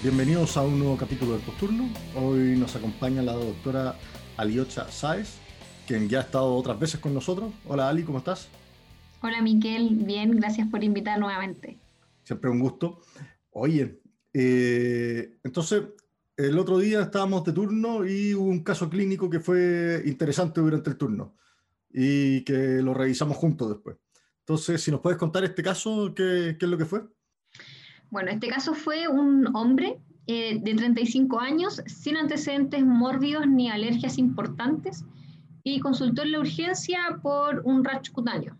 Bienvenidos a un nuevo capítulo del Posturno. Hoy nos acompaña la doctora Aliocha Sáez, quien ya ha estado otras veces con nosotros. Hola Ali, ¿cómo estás? Hola Miquel, bien, gracias por invitar nuevamente. Siempre un gusto. Oye, eh, entonces el otro día estábamos de turno y hubo un caso clínico que fue interesante durante el turno y que lo revisamos juntos después. Entonces, si nos puedes contar este caso, ¿qué, qué es lo que fue? Bueno, este caso fue un hombre eh, de 35 años sin antecedentes mórbidos ni alergias importantes y consultó en la urgencia por un rash cutáneo.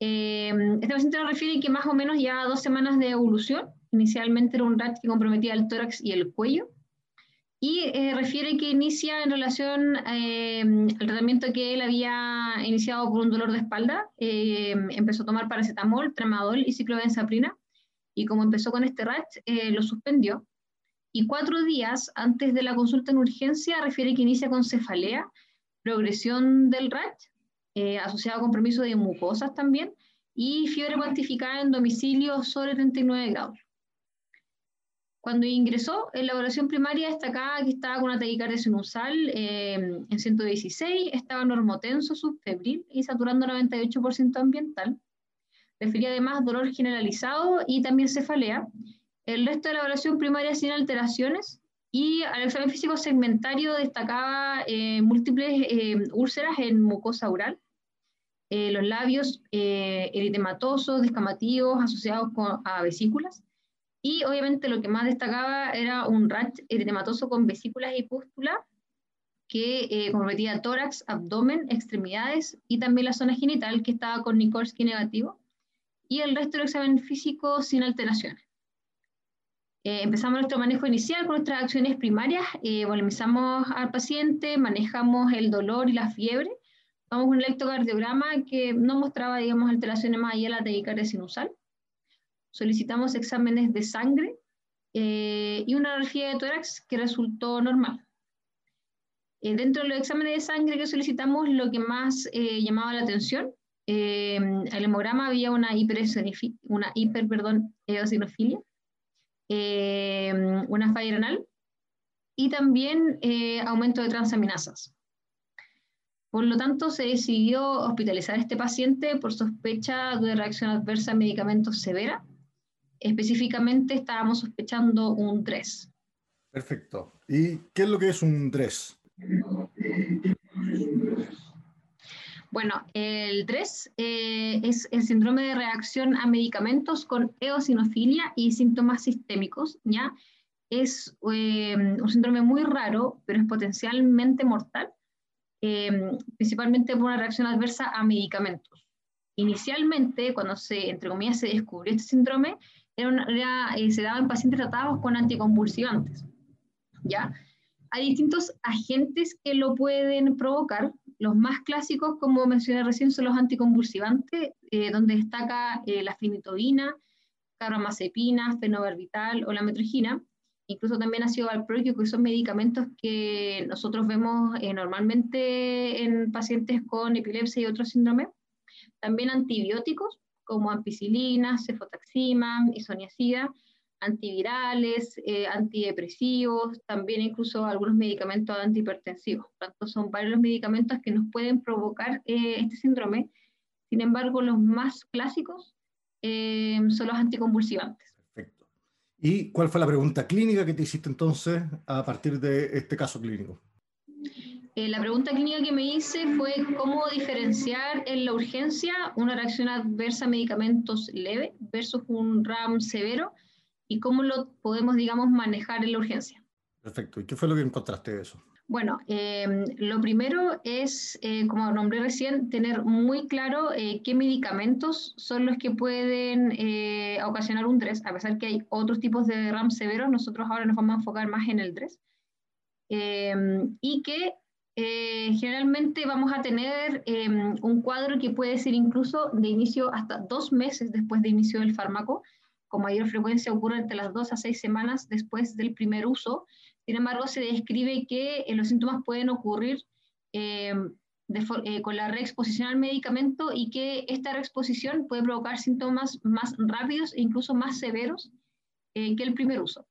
Eh, este paciente nos refiere que más o menos ya dos semanas de evolución. Inicialmente era un rash que comprometía el tórax y el cuello. Y eh, refiere que inicia en relación al tratamiento que él había iniciado por un dolor de espalda. empezó a tomar paracetamol, tramadol y ciclobenzaprina y como empezó con este rash, eh, lo suspendió. Y cuatro días antes de la consulta en urgencia refiere que inicia con cefalea, progresión del rash, eh, asociado a compromiso de mucosas también, y fiebre cuantificada en domicilio sobre 39 grados. Cuando ingresó, en la evaluación primaria destacaba que estaba con una taquicardia sinusal eh, en 116, estaba normotenso, subfebril y saturando 98% ambiental refería además dolor generalizado y también cefalea. El resto de la evaluación primaria sin alteraciones y al examen físico segmentario destacaba eh, múltiples eh, úlceras en mucosa oral, eh, los labios eritematosos, descamativos, asociados con, a vesículas. Y obviamente lo que más destacaba era un rash eritematoso con vesículas y pústula que comprometía tórax, abdomen, extremidades y también la zona genital que estaba con Nikolsky negativo y el resto del examen físico sin alteraciones. Eh, empezamos nuestro manejo inicial con nuestras acciones primarias, eh, volumizamos al paciente, manejamos el dolor y la fiebre, vamos con un electrocardiograma que no mostraba, digamos, alteraciones más allá de la taquicardia sinusal. Solicitamos exámenes de sangre eh, y una radiografía de tórax que resultó normal. Eh, dentro de los exámenes de sangre que solicitamos, lo que más llamaba la atención eh, el hemograma había una, hiper, una hiper perdón, eosinofilia, eh, una falla renal y también eh, aumento de transaminasas. Por lo tanto, se decidió hospitalizar a este paciente por sospecha de reacción adversa a medicamentos severa. Específicamente estábamos sospechando un 3. Perfecto. ¿Y qué es lo que es un 3? Bueno, el 3 eh, es el síndrome de reacción a medicamentos con eosinofilia y síntomas sistémicos, ¿ya? Es eh, un síndrome muy raro, pero es potencialmente mortal, eh, principalmente por una reacción adversa a medicamentos. Inicialmente, cuando se, entre comillas, se descubrió este síndrome, era se daba en pacientes tratados con anticonvulsivantes, ¿ya? Hay distintos agentes que lo pueden provocar, los más clásicos, como mencioné recién, son los anticonvulsivantes, eh, donde destaca eh, la fenitoína, carbamazepina, fenobarbital o la metrogina. Incluso también ácido valproico, que son medicamentos que nosotros vemos eh, normalmente en pacientes con epilepsia y otros síndromes. También antibióticos, como ampicilina, cefotaxima, isoniazida, antivirales, eh, antidepresivos, también incluso algunos medicamentos antihipertensivos. Por tanto, son varios los medicamentos que nos pueden provocar eh, este síndrome. Sin embargo, los más clásicos eh, son los anticonvulsivantes. Perfecto. ¿Y cuál fue la pregunta clínica que te hiciste entonces a partir de este caso clínico? la pregunta clínica que me hice fue cómo diferenciar en la urgencia una reacción adversa a medicamentos leve versus un RAM severo y cómo lo podemos, digamos, manejar en la urgencia. Perfecto. ¿Y qué fue lo que encontraste de eso? Bueno, eh, lo primero es, eh, como nombré recién, tener muy claro eh, qué medicamentos son los que pueden ocasionar un DRES, a pesar que hay otros tipos de RAM severos, nosotros ahora nos vamos a enfocar más en el DRES. y que generalmente vamos a tener un cuadro que puede ser incluso de inicio hasta dos meses después de inicio del fármaco. Con mayor frecuencia ocurre entre las dos a seis semanas después del primer uso. Sin embargo, se describe que eh, los síntomas pueden ocurrir em, eh, con la reexposición al medicamento y que esta reexposición puede provocar síntomas más rápidos e incluso más severos que el primer uso.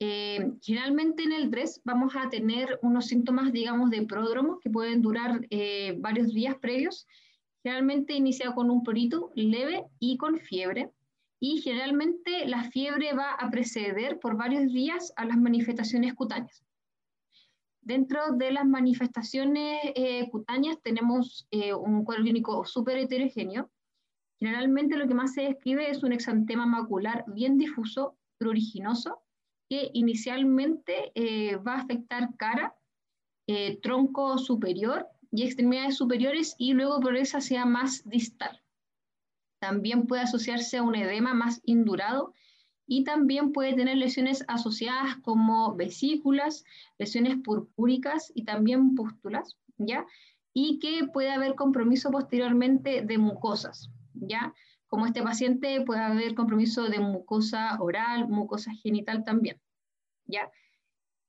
Eh, generalmente en el DRES vamos a tener unos síntomas, digamos, de pródromo que pueden durar eh, varios días previos, generalmente iniciado con un prurito leve y con fiebre. Y generalmente la fiebre va a preceder por varios días a las manifestaciones cutáneas. Dentro de las manifestaciones eh, cutáneas tenemos un cuadro clínico súper heterogéneo. Generalmente lo que más se describe es un exantema macular bien difuso, pruriginoso, que inicialmente eh, va a afectar cara, eh, tronco superior y extremidades superiores y luego progresa hacia más distal. También puede asociarse a un edema más indurado y también puede tener lesiones asociadas como vesículas, lesiones purpúricas y también pústulas, ¿ya? Y que puede haber compromiso posteriormente de mucosas, ¿ya? Como este paciente puede haber compromiso de mucosa oral, mucosa genital también. ¿ya?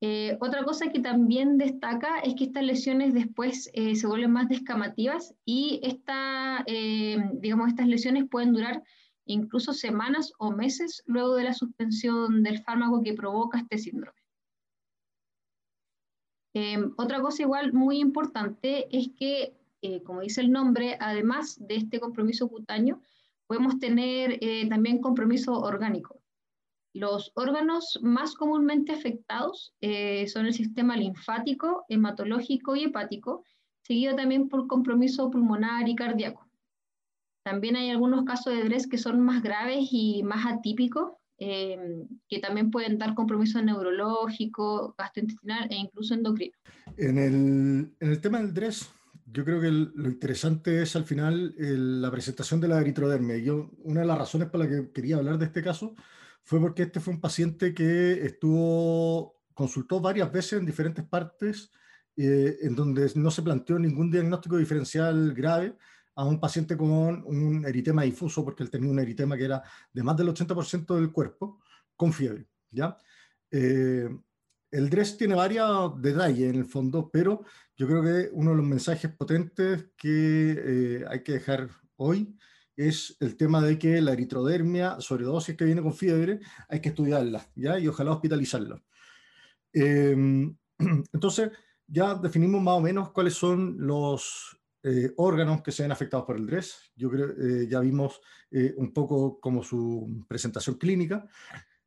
Eh, otra cosa que también destaca es que estas lesiones después eh, se vuelven más descamativas y esta, eh, digamos, estas lesiones pueden durar incluso semanas o meses luego de la suspensión del fármaco que provoca este síndrome. otra cosa igual muy importante es que, como dice el nombre, además de este compromiso cutáneo, podemos tener también compromiso orgánico. Los órganos más comúnmente afectados eh, son el sistema linfático, hematológico y hepático, seguido también por compromiso pulmonar y cardíaco. También hay algunos casos de DRES que son más graves y más atípicos, eh, que también pueden dar compromiso neurológico, gastrointestinal e incluso endocrino. En el, en el tema del DRES, yo creo que lo interesante es al final la presentación de la eritrodermia. Yo, una de las razones por las que quería hablar de este caso fue porque este fue un paciente que estuvo, consultó varias veces en diferentes partes, eh, en donde no se planteó ningún diagnóstico diferencial grave a un paciente con un eritema difuso, porque él tenía un eritema que era de más del 80% del cuerpo, con fiebre. ¿ya? Eh, el DRES tiene varios detalles en el fondo, pero yo creo que uno de los mensajes potentes que eh, hay que dejar hoy es el tema de que la eritrodermia, sobre todo si es que viene con fiebre, hay que estudiarla, ¿ya? Y ojalá hospitalizarla. Em, entonces, ya definimos más o menos cuáles son los eh, órganos que se ven afectados por el DRES. Yo creo, eh, ya vimos un poco como su presentación clínica.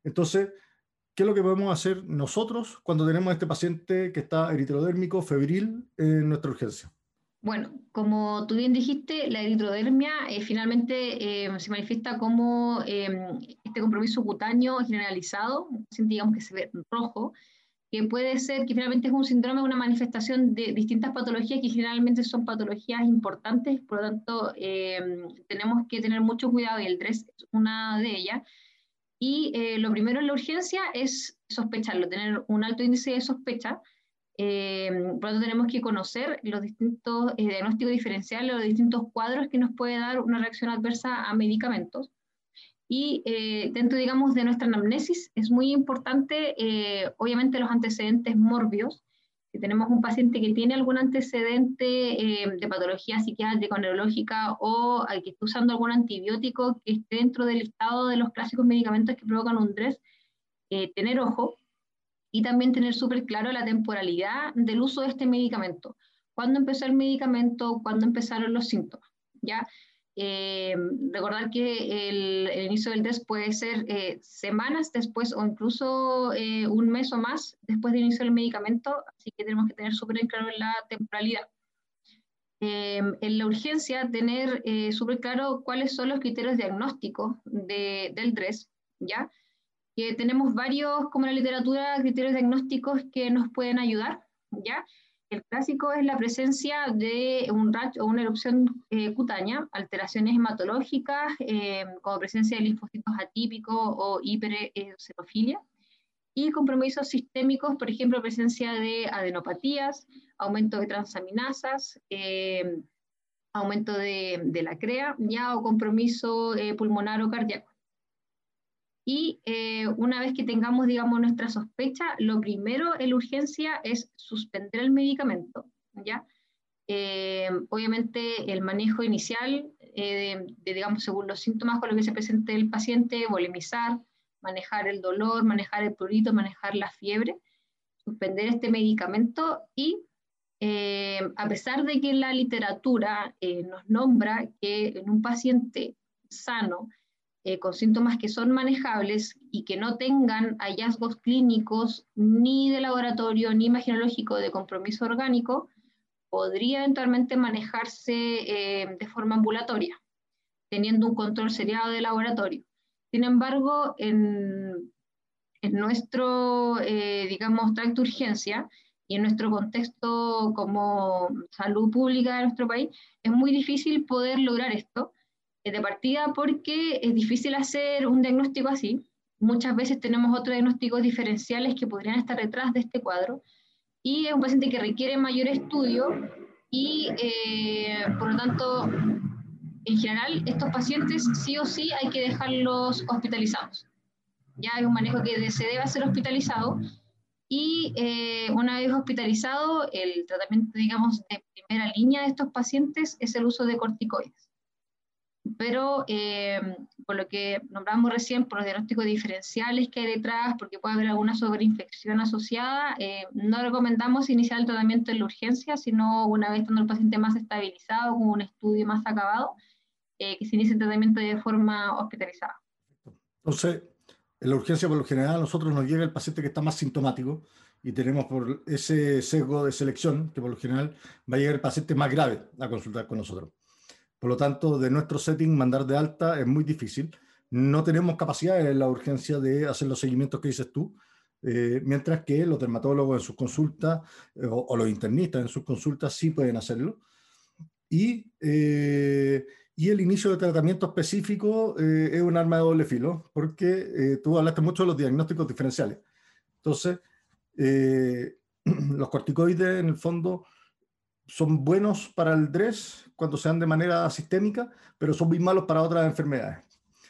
Entonces, ¿Qué es lo que podemos hacer nosotros cuando tenemos este paciente que está eritrodérmico, febril, en nuestra urgencia? Bueno, como tú bien dijiste, la eritrodermia eh, finalmente eh, se manifiesta como em, este compromiso cutáneo generalizado, digamos que se ve rojo, que puede ser que finalmente es un síndrome, una manifestación de distintas patologías que generalmente son patologías importantes, por lo tanto em, tenemos que tener mucho cuidado y el DRES es una de ellas. Y eh, lo primero en la urgencia es sospecharlo, tener un alto índice de sospecha. Eh, por lo tanto, tenemos que conocer los distintos eh, diagnósticos diferenciales, los distintos cuadros que nos puede dar una reacción adversa a medicamentos. Y dentro, digamos, de nuestra anamnesis es muy importante, obviamente, los antecedentes morbios, si tenemos un paciente que tiene algún antecedente eh, de patología psiquiátrica o neurológica o que está usando algún antibiótico que esté dentro del listado de los clásicos medicamentos que provocan un DRES, eh, tener ojo y también tener súper claro la temporalidad del uso de este medicamento. ¿Cuándo empezó el medicamento? ¿Cuándo empezaron los síntomas? ¿Ya? Eh, recordar que el, inicio del test puede ser eh, semanas después o incluso eh, un mes o más después del inicio del medicamento, así que tenemos que tener súper claro la temporalidad. en la urgencia, tener súper claro cuáles son los criterios diagnósticos de, del DRES, ¿ya? Que tenemos varios, como en la literatura, criterios diagnósticos que nos pueden ayudar, ¿ya? El clásico es la presencia de un rash o una erupción eh, cutánea, alteraciones hematológicas, eh, como presencia de linfocitos atípicos o hipereosinofilia, y compromisos sistémicos, por ejemplo, presencia de adenopatías, aumento de transaminasas, eh, aumento de, la CREA, ya o compromiso eh, pulmonar o cardíaco. Y eh, una vez que tengamos, digamos, nuestra sospecha, lo primero en urgencia es suspender el medicamento, ¿ya? obviamente el manejo inicial, digamos, según los síntomas con los que se presente el paciente, volemizar, manejar el dolor, manejar el prurito, manejar la fiebre, suspender este medicamento y eh, a pesar de que la literatura eh, nos nombra que en un paciente sano, eh, con síntomas que son manejables y que no tengan hallazgos clínicos ni de laboratorio ni imaginológico de compromiso orgánico, podría eventualmente manejarse de forma ambulatoria, teniendo un control seriado de laboratorio. Sin embargo, en, nuestro, eh, digamos, tracto urgencia y en nuestro contexto como salud pública de nuestro país, es muy difícil poder lograr esto eh, de partida porque es difícil hacer un diagnóstico así. Muchas veces tenemos otros diagnósticos diferenciales que podrían estar detrás de este cuadro y es un paciente que requiere mayor estudio y eh, por lo tanto en general, estos pacientes sí o sí hay que dejarlos hospitalizados. Ya hay un manejo que se debe hacer hospitalizado y eh, una vez hospitalizado, el tratamiento, digamos, de primera línea de estos pacientes es el uso de corticoides. Pero eh, por lo que nombramos recién, por los diagnósticos diferenciales que hay detrás, porque puede haber alguna sobreinfección asociada, eh, no recomendamos iniciar el tratamiento en la urgencia, sino una vez estando el paciente más estabilizado, con un estudio más acabado, eh, que se inicie el tratamiento de forma hospitalizada. Entonces, en la urgencia por lo general a nosotros nos llega el paciente que está más sintomático y tenemos por ese sesgo de selección que por lo general va a llegar el paciente más grave a consultar con nosotros. Por lo tanto, de nuestro setting, mandar de alta es muy difícil. No tenemos capacidad en la urgencia de hacer los seguimientos que dices tú, eh, mientras que los dermatólogos en sus consultas eh, o, los internistas en sus consultas sí pueden hacerlo. Y y el inicio de tratamiento específico eh, es un arma de doble filo, porque eh, tú hablaste mucho de los diagnósticos diferenciales. Entonces, eh, los corticoides en el fondo son buenos para el DRES cuando se dan de manera sistémica, pero son muy malos para otras enfermedades.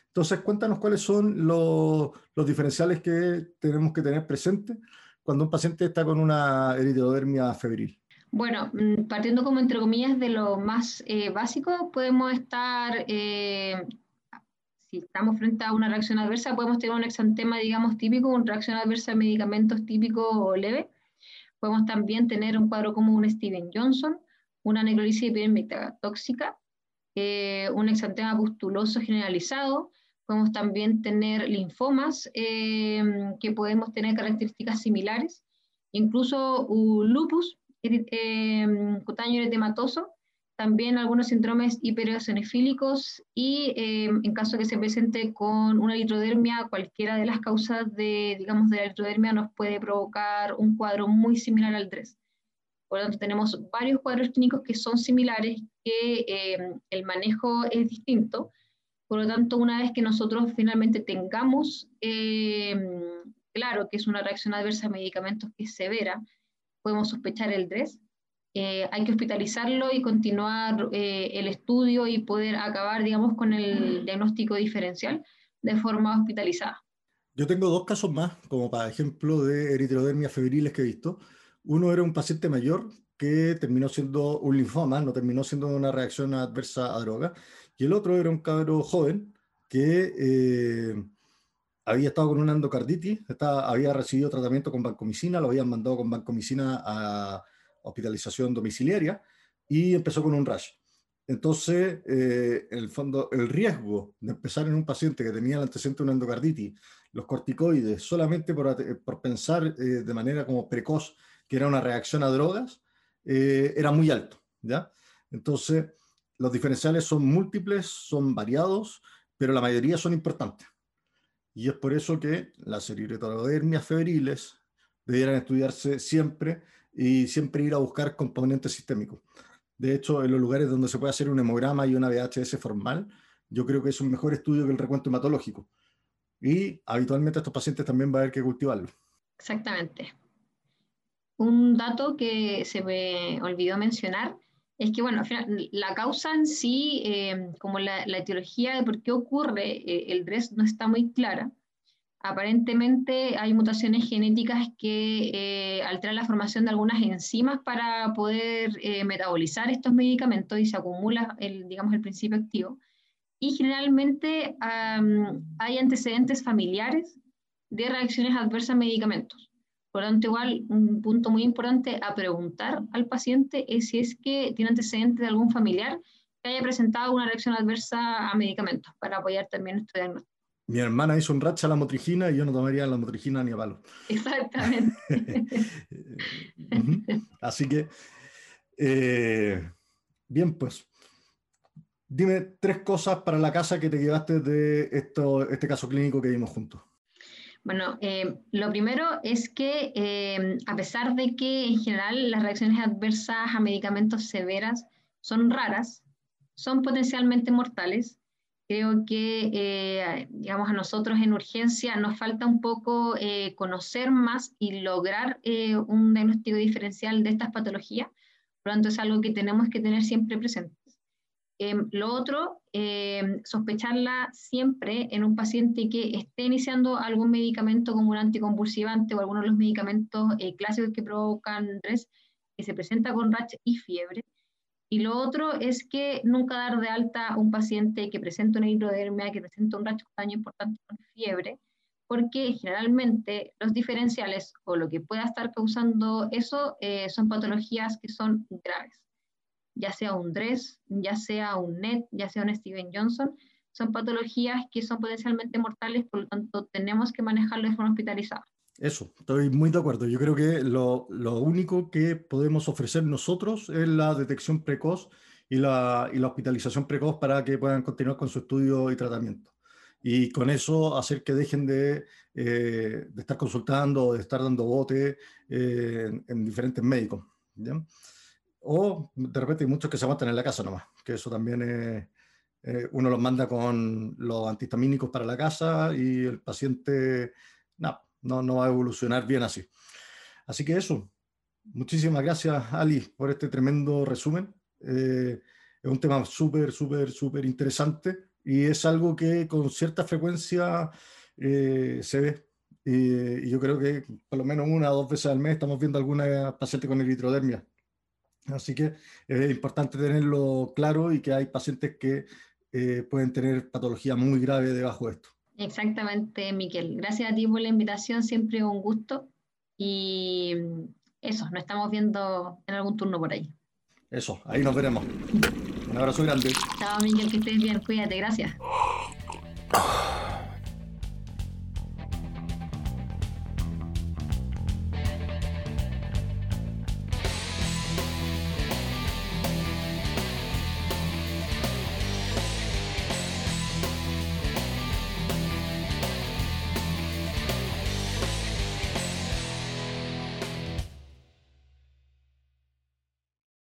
Entonces, cuéntanos cuáles son los, los diferenciales que tenemos que tener presentes cuando un paciente está con una eritrodermia febril. Bueno, mm, partiendo como entre comillas de lo más eh, básico, podemos estar, eh, si estamos frente a una reacción adversa, podemos tener un exantema, digamos, típico, una reacción adversa de medicamentos típico o leve. Podemos también tener un cuadro como un Steven Johnson, una necrolisis epidérmica tóxica, eh, un exantema pustuloso generalizado. Podemos también tener linfomas que podemos tener características similares, incluso un lupus eh, cutáneo eritematoso, también algunos síndromes hipereosinofílicos y em, en caso que se presente con una eritrodermia, cualquiera de las causas de, digamos, de la eritrodermia nos puede provocar un cuadro muy similar al DRES. Por lo tanto, tenemos varios cuadros clínicos que son similares, que em, el manejo es distinto. Por lo tanto, una vez que nosotros finalmente tengamos claro que es una reacción adversa a medicamentos que es severa, podemos sospechar el DRES, eh, hay que hospitalizarlo y continuar eh, el estudio y poder acabar, digamos, con el diagnóstico diferencial de forma hospitalizada. Yo tengo dos casos más, como para ejemplo, de eritrodermias febriles que he visto. Uno era un paciente mayor que terminó siendo un linfoma, no terminó siendo una reacción adversa a droga, y el otro era un cabro joven que eh, había estado con una endocarditis, había recibido tratamiento con vancomicina, lo habían mandado con vancomicina a hospitalización domiciliaria y empezó con un rash. Entonces, eh, en el fondo, el riesgo de empezar en un paciente que tenía el antecedente de una endocarditis, los corticoides, solamente por, por pensar eh, de manera como precoz que era una reacción a drogas, eh, era muy alto. ¿ya? Entonces, los diferenciales son múltiples, son variados, pero la mayoría son importantes. Y es por eso que las eritrodermias febriles debieran estudiarse siempre y siempre ir a buscar componentes sistémicos. De hecho, en los lugares donde se puede hacer un hemograma y una VHS formal, yo creo que es un mejor estudio que el recuento hematológico. Y habitualmente estos pacientes también va a haber que cultivarlo. Exactamente. Un dato que se me olvidó mencionar es que, bueno, la causa en sí, eh, como la, etiología de por qué ocurre eh, el DRES no está muy clara. Aparentemente hay mutaciones genéticas que eh, alteran la formación de algunas enzimas para poder metabolizar estos medicamentos y se acumula, el, digamos, el principio activo. Y generalmente hay antecedentes familiares de reacciones adversas a medicamentos. Por lo tanto, igual, un punto muy importante a preguntar al paciente es si es que tiene antecedentes de algún familiar que haya presentado una reacción adversa a medicamentos para apoyar también nuestro diagnóstico. Mi hermana hizo un racha a la motrigina y yo no tomaría la motrigina ni a palo. Exactamente. Así que, eh, bien, pues, dime tres cosas para la casa que te llevaste de esto, este caso clínico que vimos juntos. Bueno, eh, lo primero es que eh, a pesar de que en general las reacciones adversas a medicamentos severas son raras, son potencialmente mortales. Creo que, eh, digamos, a nosotros en urgencia nos falta un poco conocer más y lograr un diagnóstico diferencial de estas patologías. Por lo tanto, es algo que tenemos que tener siempre presente. Em, lo otro, em, sospecharla siempre en un paciente que esté iniciando algún medicamento como un anticonvulsivante o alguno de los medicamentos eh, clásicos que provocan estrés, que se presenta con rash y fiebre. Y lo otro es que nunca dar de alta a un paciente que presenta una hidrodermia, que presenta un rash daño importante con fiebre, porque generalmente los diferenciales o lo que pueda estar causando eso eh, son patologías que son graves ya sea un DRES, ya sea un NET, ya sea un Steven Johnson, son patologías que son potencialmente mortales, por lo tanto tenemos que manejarlo de forma hospitalizada. Eso, estoy muy de acuerdo. Yo creo que lo, lo único que podemos ofrecer nosotros es la detección precoz y la, y la, hospitalización precoz para que puedan continuar con su estudio y tratamiento. Y con eso hacer que dejen de, eh, de estar consultando, de estar dando bote eh, en, en, diferentes médicos. ¿ya? O de repente hay muchos que se aguantan en la casa nomás, que eso también es, eh, uno los manda con los antihistamínicos para la casa y el paciente no, no, no va a evolucionar bien así. Así que eso, muchísimas gracias Ali por este tremendo resumen. Eh, es un tema súper, súper, súper interesante y es algo que con cierta frecuencia eh, se ve. Y, yo creo que por lo menos una o dos veces al mes estamos viendo alguna paciente con eritrodermia Así que es importante tenerlo claro y que hay pacientes que eh, pueden tener patología muy grave debajo de esto. Exactamente, Miquel. Gracias a ti por la invitación, siempre un gusto. Y eso, nos estamos viendo en algún turno por ahí. Eso, ahí nos veremos. Un abrazo grande. Chao, Miquel, que estés bien. Cuídate, gracias.